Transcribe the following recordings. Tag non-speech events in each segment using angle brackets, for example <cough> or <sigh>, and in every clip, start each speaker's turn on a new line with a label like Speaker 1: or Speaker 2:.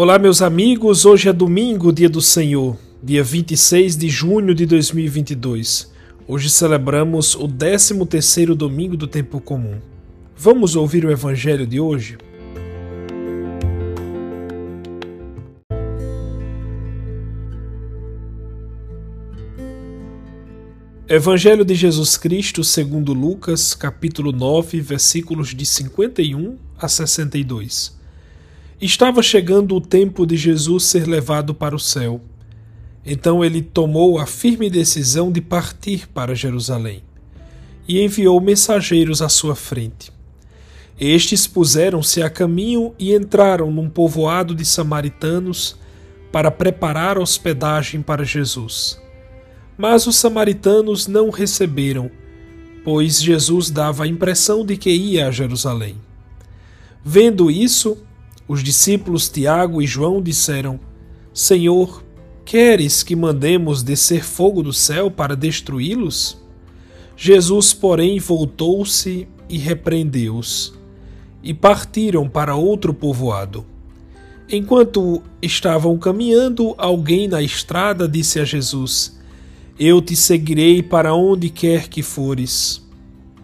Speaker 1: Olá, meus amigos. Hoje é domingo, dia do Senhor, dia 26 de junho de 2022. Hoje celebramos o 13º domingo do tempo comum. Vamos ouvir o evangelho de hoje? Evangelho de Jesus Cristo, segundo Lucas, capítulo 9, versículos de 51 a 62. Estava chegando o tempo de Jesus ser levado para o céu. Então ele tomou a firme decisão de partir para Jerusalém e enviou mensageiros à sua frente. Estes puseram-se a caminho e entraram num povoado de samaritanos para preparar hospedagem para Jesus. Mas os samaritanos não receberam, pois Jesus dava a impressão de que ia a Jerusalém. Vendo isso, os discípulos Tiago e João disseram: Senhor, queres que mandemos descer fogo do céu para destruí-los? Jesus, porém, voltou-se e repreendeu-os, e partiram para outro povoado. Enquanto estavam caminhando, alguém na estrada disse a Jesus: Eu te seguirei para onde quer que fores.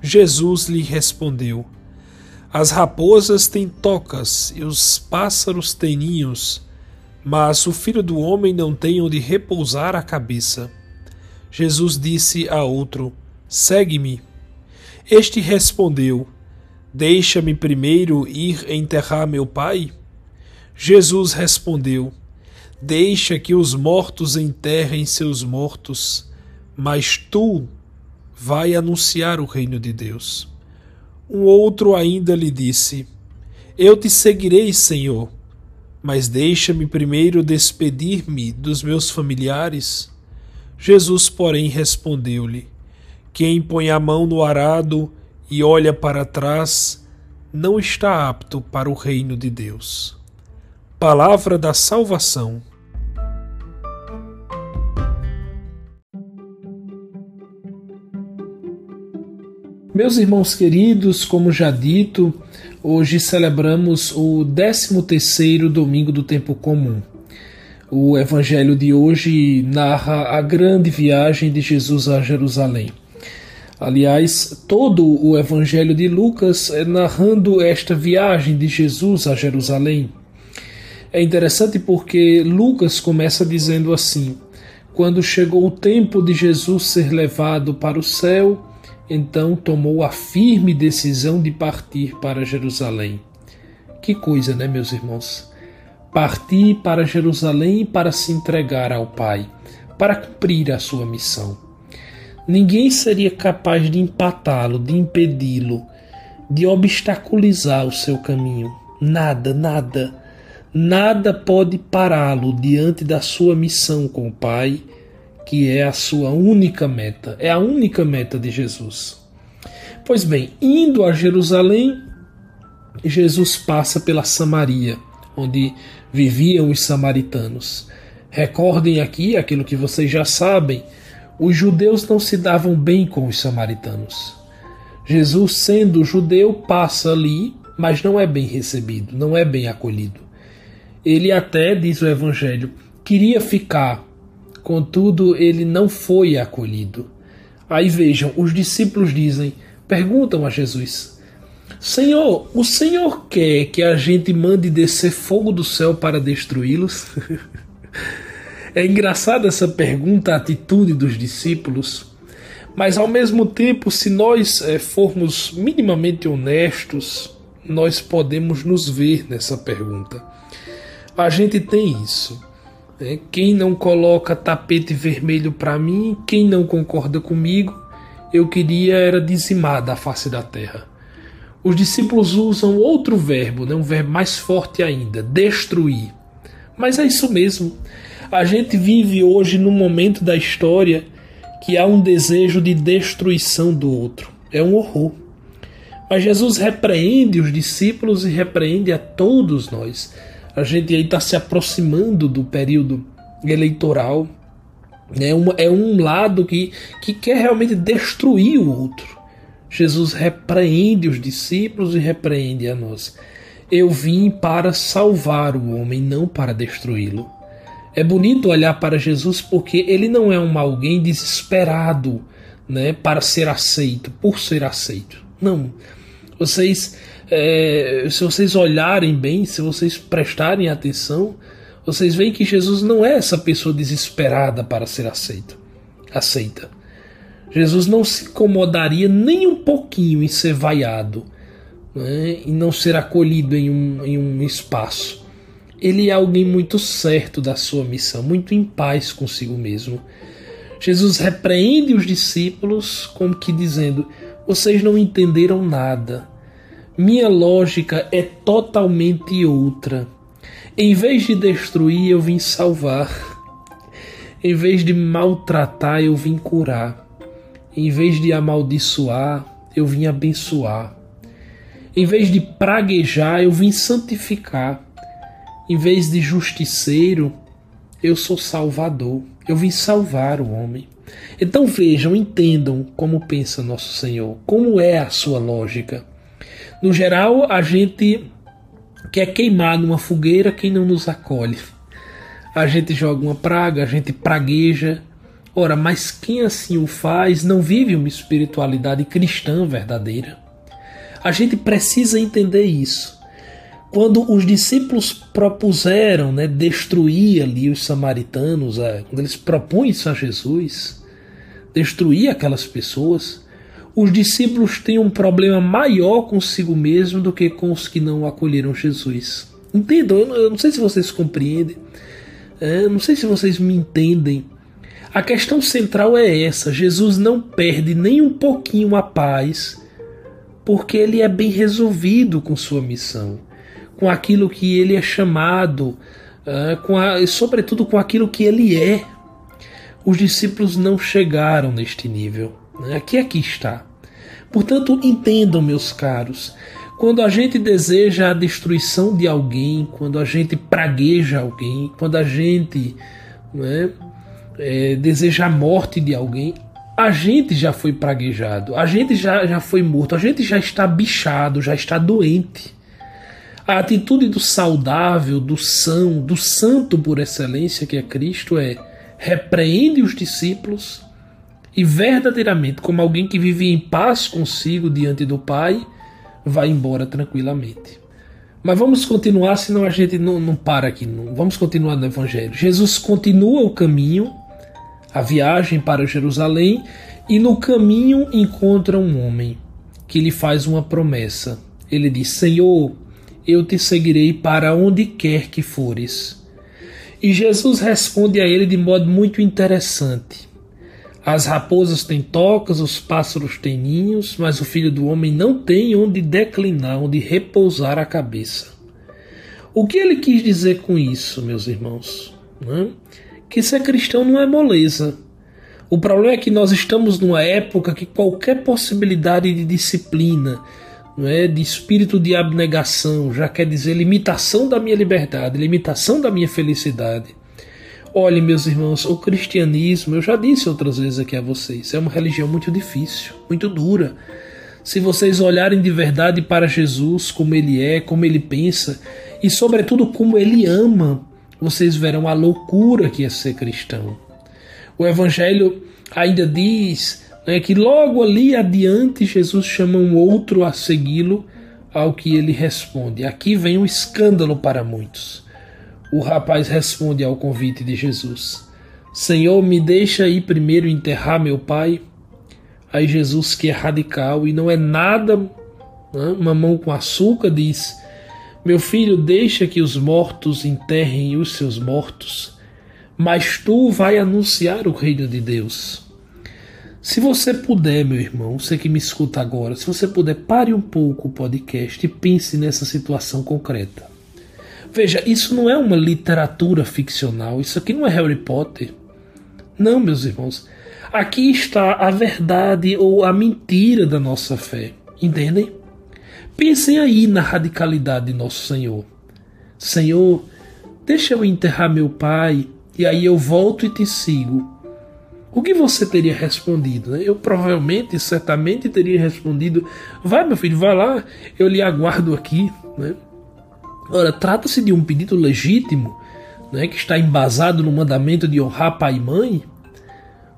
Speaker 1: Jesus lhe respondeu: as raposas têm tocas e os pássaros têm ninhos, mas o filho do homem não tem onde repousar a cabeça. Jesus disse a outro: Segue-me. Este respondeu: Deixa-me primeiro ir enterrar meu pai. Jesus respondeu: Deixa que os mortos enterrem seus mortos, mas tu vai anunciar o reino de Deus. Um outro ainda lhe disse: Eu te seguirei, Senhor, mas deixa-me primeiro despedir-me dos meus familiares. Jesus, porém, respondeu-lhe: Quem põe a mão no arado e olha para trás, não está apto para o reino de Deus. Palavra da salvação. Meus irmãos queridos, como já dito, hoje celebramos o 13º domingo do tempo comum. O evangelho de hoje narra a grande viagem de Jesus a Jerusalém. Aliás, todo o evangelho de Lucas é narrando esta viagem de Jesus a Jerusalém. É interessante porque Lucas começa dizendo assim: Quando chegou o tempo de Jesus ser levado para o céu, então tomou a firme decisão de partir para Jerusalém. Que coisa, né, meus irmãos? Partir para Jerusalém para se entregar ao Pai, para cumprir a sua missão. Ninguém seria capaz de empatá-lo, de impedi-lo, de obstaculizar o seu caminho. Nada, nada. Nada pode pará-lo diante da sua missão com o Pai que é a sua única meta, é a única meta de Jesus. Pois bem, indo a Jerusalém, Jesus passa pela Samaria, onde viviam os samaritanos. Recordem aqui aquilo que vocês já sabem: os judeus não se davam bem com os samaritanos. Jesus, sendo judeu, passa ali, mas não é bem recebido, não é bem acolhido. Ele até, diz o Evangelho, queria ficar Contudo, ele não foi acolhido. Aí vejam, os discípulos dizem, perguntam a Jesus: Senhor, o Senhor quer que a gente mande descer fogo do céu para destruí-los? <laughs> é engraçada essa pergunta, a atitude dos discípulos, mas ao mesmo tempo, se nós é, formos minimamente honestos, nós podemos nos ver nessa pergunta. A gente tem isso. É, quem não coloca tapete vermelho para mim, quem não concorda comigo, eu queria era dizimar da face da terra. Os discípulos usam outro verbo, né, um verbo mais forte ainda, destruir. Mas é isso mesmo. A gente vive hoje num momento da história que há um desejo de destruição do outro. É um horror. Mas Jesus repreende os discípulos e repreende a todos nós a gente aí está se aproximando do período eleitoral. É, uma, é um lado que, que quer realmente destruir o outro. Jesus repreende os discípulos e repreende a nós. Eu vim para salvar o homem, não para destruí-lo. É bonito olhar para Jesus porque ele não é um alguém desesperado, né, para ser aceito, por ser aceito. Não. Vocês, é, se vocês olharem bem, se vocês prestarem atenção, vocês veem que Jesus não é essa pessoa desesperada para ser aceito, aceita. Jesus não se incomodaria nem um pouquinho em ser vaiado né, e não ser acolhido em um, em um espaço ele é alguém muito certo da sua missão, muito em paz consigo mesmo. Jesus repreende os discípulos como que dizendo: Vocês não entenderam nada. Minha lógica é totalmente outra. Em vez de destruir, eu vim salvar. Em vez de maltratar, eu vim curar. Em vez de amaldiçoar, eu vim abençoar. Em vez de praguejar, eu vim santificar. Em vez de justiceiro, eu sou salvador. Eu vim salvar o homem. Então vejam, entendam como pensa nosso Senhor, como é a sua lógica. No geral, a gente quer queimar numa fogueira quem não nos acolhe. A gente joga uma praga, a gente pragueja. Ora, mas quem assim o faz não vive uma espiritualidade cristã verdadeira. A gente precisa entender isso quando os discípulos propuseram né, destruir ali os samaritanos, quando eles propõem isso a Jesus, destruir aquelas pessoas, os discípulos têm um problema maior consigo mesmo do que com os que não acolheram Jesus. Entendam, eu não sei se vocês compreendem, é, não sei se vocês me entendem. A questão central é essa: Jesus não perde nem um pouquinho a paz, porque ele é bem resolvido com sua missão com aquilo que ele é chamado, uh, com a, sobretudo com aquilo que ele é. Os discípulos não chegaram neste nível. Né? Aqui aqui está. Portanto, entendam, meus caros, quando a gente deseja a destruição de alguém, quando a gente pragueja alguém, quando a gente né, é, deseja a morte de alguém, a gente já foi praguejado, a gente já, já foi morto, a gente já está bichado, já está doente. A atitude do saudável, do são, do santo por excelência que é Cristo é repreende os discípulos e verdadeiramente, como alguém que vive em paz consigo diante do Pai, vai embora tranquilamente. Mas vamos continuar, senão a gente não, não para aqui. Não. Vamos continuar no Evangelho. Jesus continua o caminho, a viagem para Jerusalém, e no caminho encontra um homem que lhe faz uma promessa. Ele diz: Senhor, eu te seguirei para onde quer que fores. E Jesus responde a ele de modo muito interessante. As raposas têm tocas, os pássaros têm ninhos, mas o filho do homem não tem onde declinar, onde repousar a cabeça. O que ele quis dizer com isso, meus irmãos? Né? Que ser cristão não é moleza. O problema é que nós estamos numa época que qualquer possibilidade de disciplina, não é, de espírito de abnegação, já quer dizer limitação da minha liberdade, limitação da minha felicidade. Olhe, meus irmãos, o cristianismo, eu já disse outras vezes aqui a vocês, é uma religião muito difícil, muito dura. Se vocês olharem de verdade para Jesus, como ele é, como ele pensa e, sobretudo, como ele ama, vocês verão a loucura que é ser cristão. O Evangelho ainda diz né, que logo ali adiante Jesus chama um outro a segui-lo, ao que ele responde. Aqui vem um escândalo para muitos. O rapaz responde ao convite de Jesus: Senhor, me deixa ir primeiro enterrar meu pai. Aí Jesus, que é radical e não é nada né, mamão com açúcar, diz: Meu filho, deixa que os mortos enterrem os seus mortos, mas tu vai anunciar o reino de Deus. Se você puder, meu irmão, você que me escuta agora, se você puder, pare um pouco o podcast e pense nessa situação concreta. Veja, isso não é uma literatura ficcional, isso aqui não é Harry Potter. Não, meus irmãos. Aqui está a verdade ou a mentira da nossa fé. Entendem? Pensem aí na radicalidade de nosso Senhor. Senhor, deixa eu enterrar meu pai e aí eu volto e te sigo o que você teria respondido? Eu provavelmente, certamente teria respondido: vai, meu filho, vai lá, eu lhe aguardo aqui. Né? Ora, trata-se de um pedido legítimo, né, que está embasado no mandamento de honrar pai e mãe.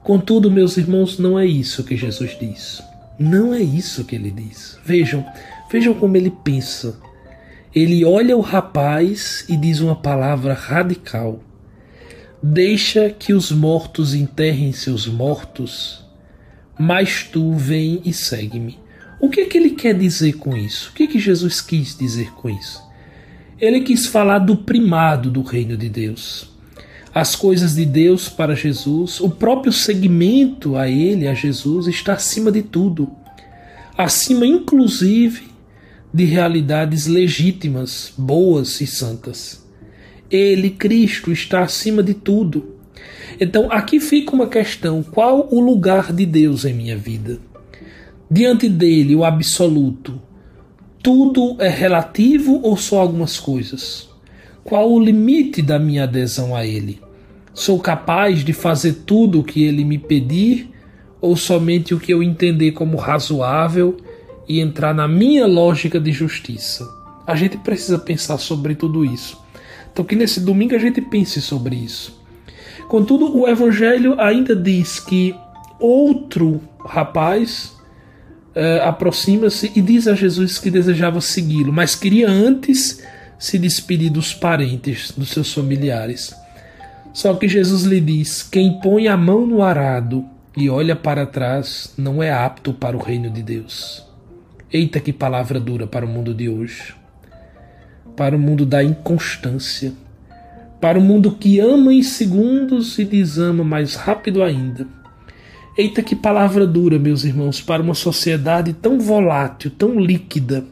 Speaker 1: Contudo, meus irmãos, não é isso que Jesus diz. Não é isso que ele diz. Vejam, vejam como ele pensa. Ele olha o rapaz e diz uma palavra radical. Deixa que os mortos enterrem seus mortos, mas tu vem e segue-me. O que é que ele quer dizer com isso? O que é que Jesus quis dizer com isso? Ele quis falar do primado do reino de Deus. As coisas de Deus para Jesus, o próprio segmento a ele, a Jesus, está acima de tudo. Acima, inclusive, de realidades legítimas, boas e santas. Ele, Cristo, está acima de tudo. Então aqui fica uma questão: qual o lugar de Deus em minha vida? Diante dele, o absoluto, tudo é relativo ou só algumas coisas? Qual o limite da minha adesão a ele? Sou capaz de fazer tudo o que ele me pedir ou somente o que eu entender como razoável e entrar na minha lógica de justiça? A gente precisa pensar sobre tudo isso. Então, que nesse domingo a gente pense sobre isso. Contudo, o Evangelho ainda diz que outro rapaz uh, aproxima-se e diz a Jesus que desejava segui-lo, mas queria antes se despedir dos parentes, dos seus familiares. Só que Jesus lhe diz: Quem põe a mão no arado e olha para trás não é apto para o reino de Deus. Eita, que palavra dura para o mundo de hoje para o mundo da inconstância, para o mundo que ama em segundos e desama mais rápido ainda. Eita, que palavra dura, meus irmãos, para uma sociedade tão volátil, tão líquida.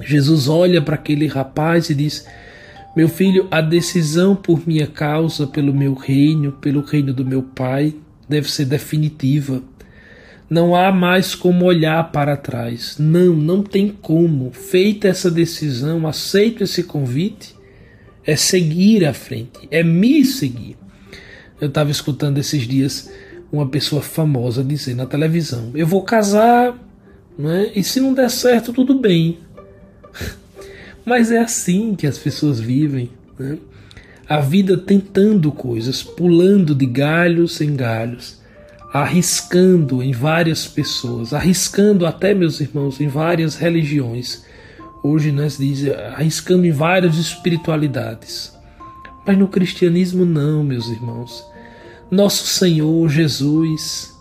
Speaker 1: Jesus olha para aquele rapaz e diz: Meu filho, a decisão por minha causa, pelo meu reino, pelo reino do meu Pai, deve ser definitiva. Não há mais como olhar para trás. Não, não tem como. Feita essa decisão, aceito esse convite, é seguir à frente, é me seguir. Eu estava escutando esses dias uma pessoa famosa dizer na televisão: Eu vou casar, né? e se não der certo, tudo bem. <laughs> Mas é assim que as pessoas vivem. Né? A vida tentando coisas, pulando de galhos em galhos arriscando em várias pessoas, arriscando até, meus irmãos, em várias religiões. Hoje nós dizemos arriscando em várias espiritualidades. Mas no cristianismo não, meus irmãos. Nosso Senhor Jesus,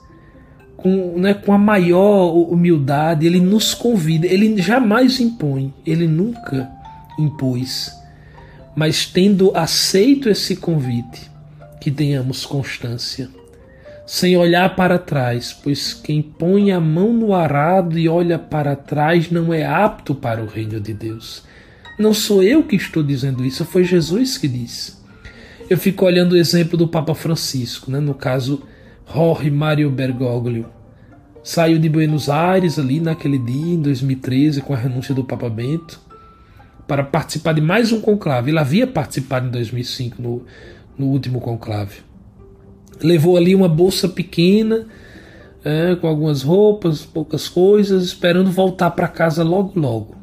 Speaker 1: com, né, com a maior humildade, ele nos convida, ele jamais impõe, ele nunca impôs. Mas tendo aceito esse convite, que tenhamos constância sem olhar para trás, pois quem põe a mão no arado e olha para trás não é apto para o reino de Deus. Não sou eu que estou dizendo isso, foi Jesus que disse. Eu fico olhando o exemplo do Papa Francisco, né? no caso, Jorge Mario Bergoglio. Saiu de Buenos Aires ali naquele dia, em 2013, com a renúncia do Papa Bento, para participar de mais um conclave. Ele havia participado em 2005, no, no último conclave levou ali uma bolsa pequena, é, com algumas roupas, poucas coisas, esperando voltar para casa logo logo.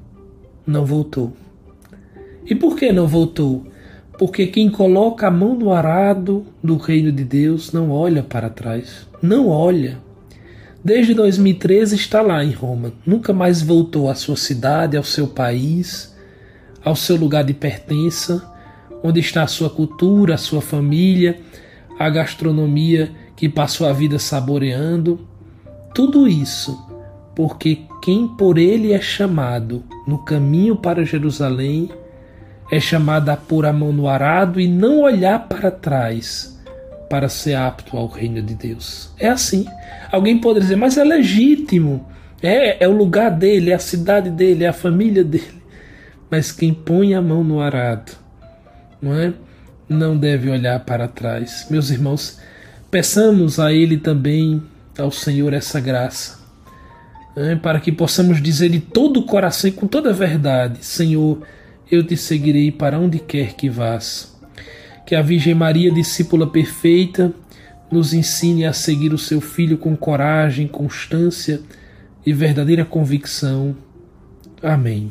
Speaker 1: Não voltou. E por que não voltou? Porque quem coloca a mão no arado do reino de Deus não olha para trás. Não olha. Desde 2013 está lá em Roma. Nunca mais voltou à sua cidade, ao seu país, ao seu lugar de pertença, onde está a sua cultura, a sua família a gastronomia que passou a vida saboreando, tudo isso porque quem por ele é chamado no caminho para Jerusalém é chamado a pôr a mão no arado e não olhar para trás para ser apto ao reino de Deus. É assim. Alguém pode dizer, mas é legítimo. É, é o lugar dele, é a cidade dele, é a família dele. Mas quem põe a mão no arado, não é? não deve olhar para trás. Meus irmãos, peçamos a Ele também, ao Senhor, essa graça, né, para que possamos dizer de todo o coração e com toda a verdade: Senhor, eu te seguirei para onde quer que vás. Que a Virgem Maria, discípula perfeita, nos ensine a seguir o seu filho com coragem, constância e verdadeira convicção. Amém.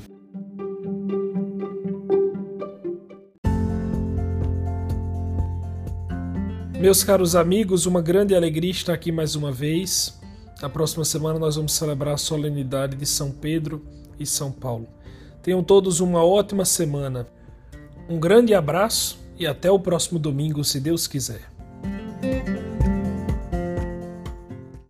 Speaker 1: Meus caros amigos, uma grande alegria estar aqui mais uma vez. Na próxima semana nós vamos celebrar a solenidade de São Pedro e São Paulo. Tenham todos uma ótima semana. Um grande abraço e até o próximo domingo, se Deus quiser.